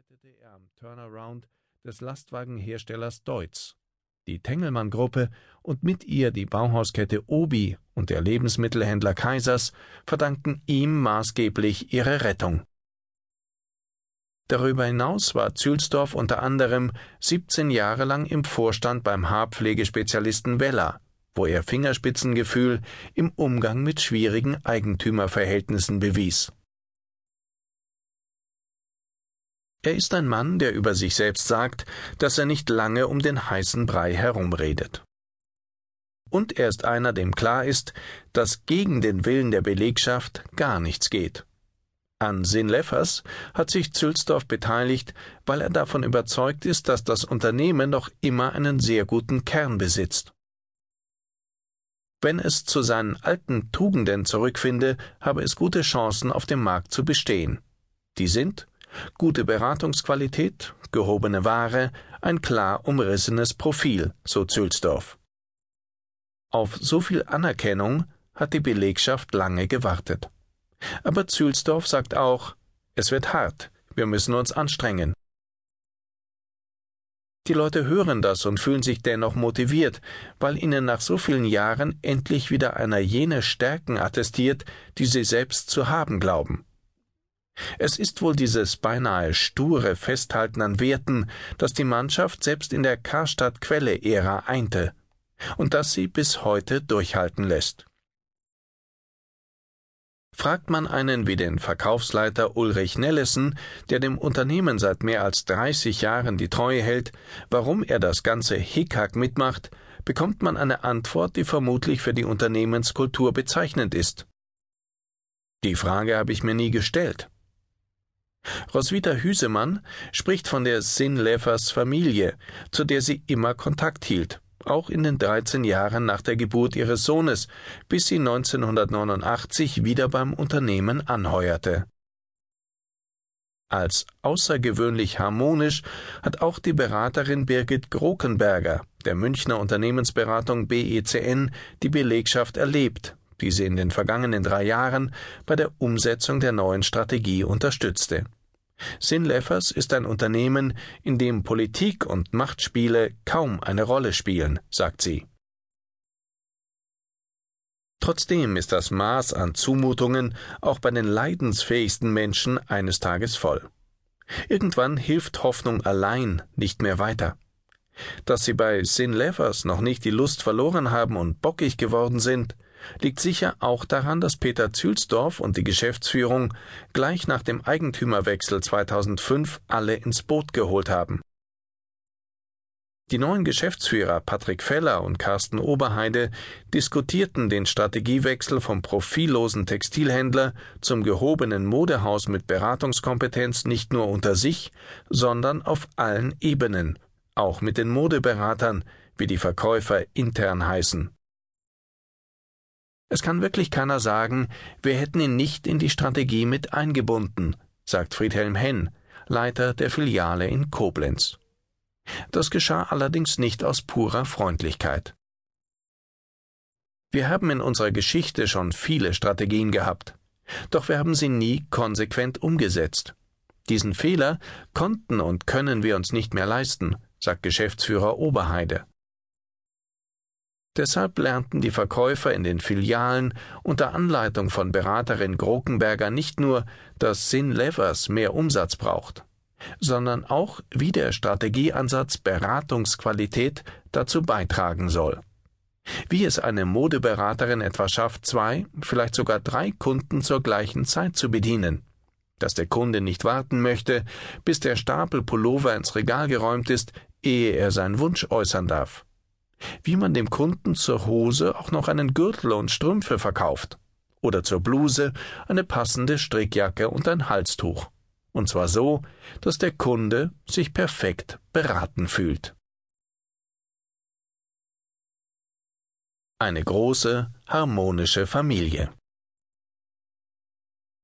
arbeitete er am Turnaround des Lastwagenherstellers Deutz. Die Tengelmann-Gruppe und mit ihr die Bauhauskette Obi und der Lebensmittelhändler Kaisers verdankten ihm maßgeblich ihre Rettung. Darüber hinaus war Zülsdorf unter anderem 17 Jahre lang im Vorstand beim Haarpflegespezialisten Weller, wo er Fingerspitzengefühl im Umgang mit schwierigen Eigentümerverhältnissen bewies. Er ist ein Mann, der über sich selbst sagt, dass er nicht lange um den heißen Brei herumredet. Und er ist einer, dem klar ist, dass gegen den Willen der Belegschaft gar nichts geht. An Sinleffers hat sich Zülsdorf beteiligt, weil er davon überzeugt ist, dass das Unternehmen noch immer einen sehr guten Kern besitzt. Wenn es zu seinen alten Tugenden zurückfinde, habe es gute Chancen, auf dem Markt zu bestehen. Die sind Gute Beratungsqualität, gehobene Ware, ein klar umrissenes Profil, so Zülsdorf. Auf so viel Anerkennung hat die Belegschaft lange gewartet. Aber Zülsdorf sagt auch, es wird hart, wir müssen uns anstrengen. Die Leute hören das und fühlen sich dennoch motiviert, weil ihnen nach so vielen Jahren endlich wieder einer jene Stärken attestiert, die sie selbst zu haben glauben. Es ist wohl dieses beinahe sture Festhalten an Werten, das die Mannschaft selbst in der Karstadt-Quelle-Ära einte und das sie bis heute durchhalten lässt. Fragt man einen wie den Verkaufsleiter Ulrich Nellesen, der dem Unternehmen seit mehr als 30 Jahren die Treue hält, warum er das ganze Hickhack mitmacht, bekommt man eine Antwort, die vermutlich für die Unternehmenskultur bezeichnend ist. Die Frage habe ich mir nie gestellt. Roswitha Hüsemann spricht von der Sinleffers Familie, zu der sie immer Kontakt hielt, auch in den 13 Jahren nach der Geburt ihres Sohnes, bis sie 1989 wieder beim Unternehmen anheuerte. Als außergewöhnlich harmonisch hat auch die Beraterin Birgit Grokenberger der Münchner Unternehmensberatung BECN die Belegschaft erlebt, die sie in den vergangenen drei Jahren bei der Umsetzung der neuen Strategie unterstützte. Sinleffers ist ein Unternehmen, in dem Politik und Machtspiele kaum eine Rolle spielen, sagt sie. Trotzdem ist das Maß an Zumutungen auch bei den leidensfähigsten Menschen eines Tages voll. Irgendwann hilft Hoffnung allein nicht mehr weiter. Dass sie bei Sinleffers noch nicht die Lust verloren haben und bockig geworden sind, liegt sicher auch daran, dass Peter Zülsdorf und die Geschäftsführung gleich nach dem Eigentümerwechsel 2005 alle ins Boot geholt haben. Die neuen Geschäftsführer Patrick Feller und Carsten Oberheide diskutierten den Strategiewechsel vom profillosen Textilhändler zum gehobenen Modehaus mit Beratungskompetenz nicht nur unter sich, sondern auf allen Ebenen, auch mit den Modeberatern, wie die Verkäufer intern heißen. Es kann wirklich keiner sagen, wir hätten ihn nicht in die Strategie mit eingebunden, sagt Friedhelm Henn, Leiter der Filiale in Koblenz. Das geschah allerdings nicht aus purer Freundlichkeit. Wir haben in unserer Geschichte schon viele Strategien gehabt, doch wir haben sie nie konsequent umgesetzt. Diesen Fehler konnten und können wir uns nicht mehr leisten, sagt Geschäftsführer Oberheide. Deshalb lernten die Verkäufer in den Filialen unter Anleitung von Beraterin Grokenberger nicht nur, dass Sin Levers mehr Umsatz braucht, sondern auch, wie der Strategieansatz Beratungsqualität dazu beitragen soll. Wie es eine Modeberaterin etwa schafft, zwei, vielleicht sogar drei Kunden zur gleichen Zeit zu bedienen. Dass der Kunde nicht warten möchte, bis der Stapel Pullover ins Regal geräumt ist, ehe er seinen Wunsch äußern darf wie man dem Kunden zur Hose auch noch einen Gürtel und Strümpfe verkauft oder zur Bluse eine passende Strickjacke und ein Halstuch. Und zwar so, dass der Kunde sich perfekt beraten fühlt. Eine große, harmonische Familie.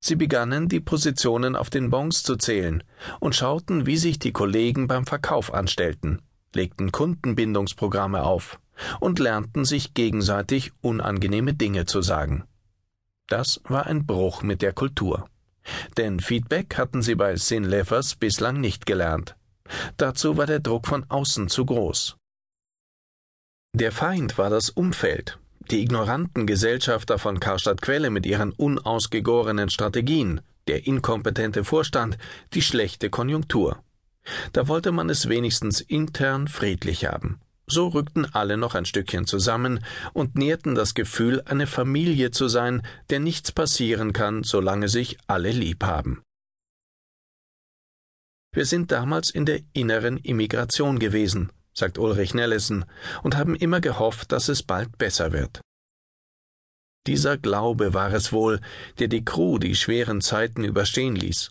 Sie begannen, die Positionen auf den Bons zu zählen und schauten, wie sich die Kollegen beim Verkauf anstellten legten Kundenbindungsprogramme auf und lernten sich gegenseitig unangenehme Dinge zu sagen. Das war ein Bruch mit der Kultur. Denn Feedback hatten sie bei Sin Leffers bislang nicht gelernt. Dazu war der Druck von außen zu groß. Der Feind war das Umfeld, die ignoranten Gesellschafter von Karstadt Quelle mit ihren unausgegorenen Strategien, der inkompetente Vorstand, die schlechte Konjunktur. Da wollte man es wenigstens intern friedlich haben. So rückten alle noch ein Stückchen zusammen und nährten das Gefühl, eine Familie zu sein, der nichts passieren kann, solange sich alle lieb haben. Wir sind damals in der inneren Immigration gewesen, sagt Ulrich Nellison, und haben immer gehofft, dass es bald besser wird. Dieser Glaube war es wohl, der die Crew die schweren Zeiten überstehen ließ.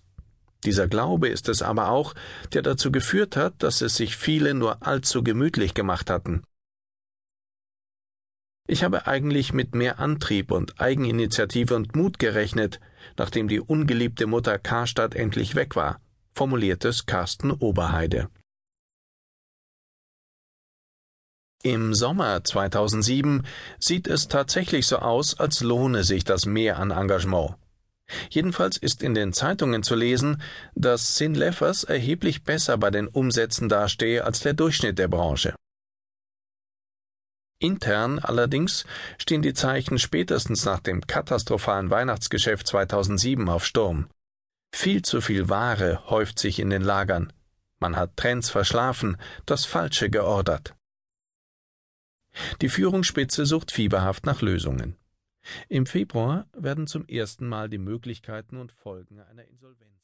Dieser Glaube ist es aber auch, der dazu geführt hat, dass es sich viele nur allzu gemütlich gemacht hatten. Ich habe eigentlich mit mehr Antrieb und Eigeninitiative und Mut gerechnet, nachdem die ungeliebte Mutter Karstadt endlich weg war, formuliert es Carsten Oberheide. Im Sommer 2007 sieht es tatsächlich so aus, als lohne sich das mehr an Engagement. Jedenfalls ist in den Zeitungen zu lesen, dass Sin Leffers erheblich besser bei den Umsätzen dastehe als der Durchschnitt der Branche. Intern allerdings stehen die Zeichen spätestens nach dem katastrophalen Weihnachtsgeschäft 2007 auf Sturm. Viel zu viel Ware häuft sich in den Lagern. Man hat Trends verschlafen, das Falsche geordert. Die Führungsspitze sucht fieberhaft nach Lösungen. Im Februar werden zum ersten Mal die Möglichkeiten und Folgen einer Insolvenz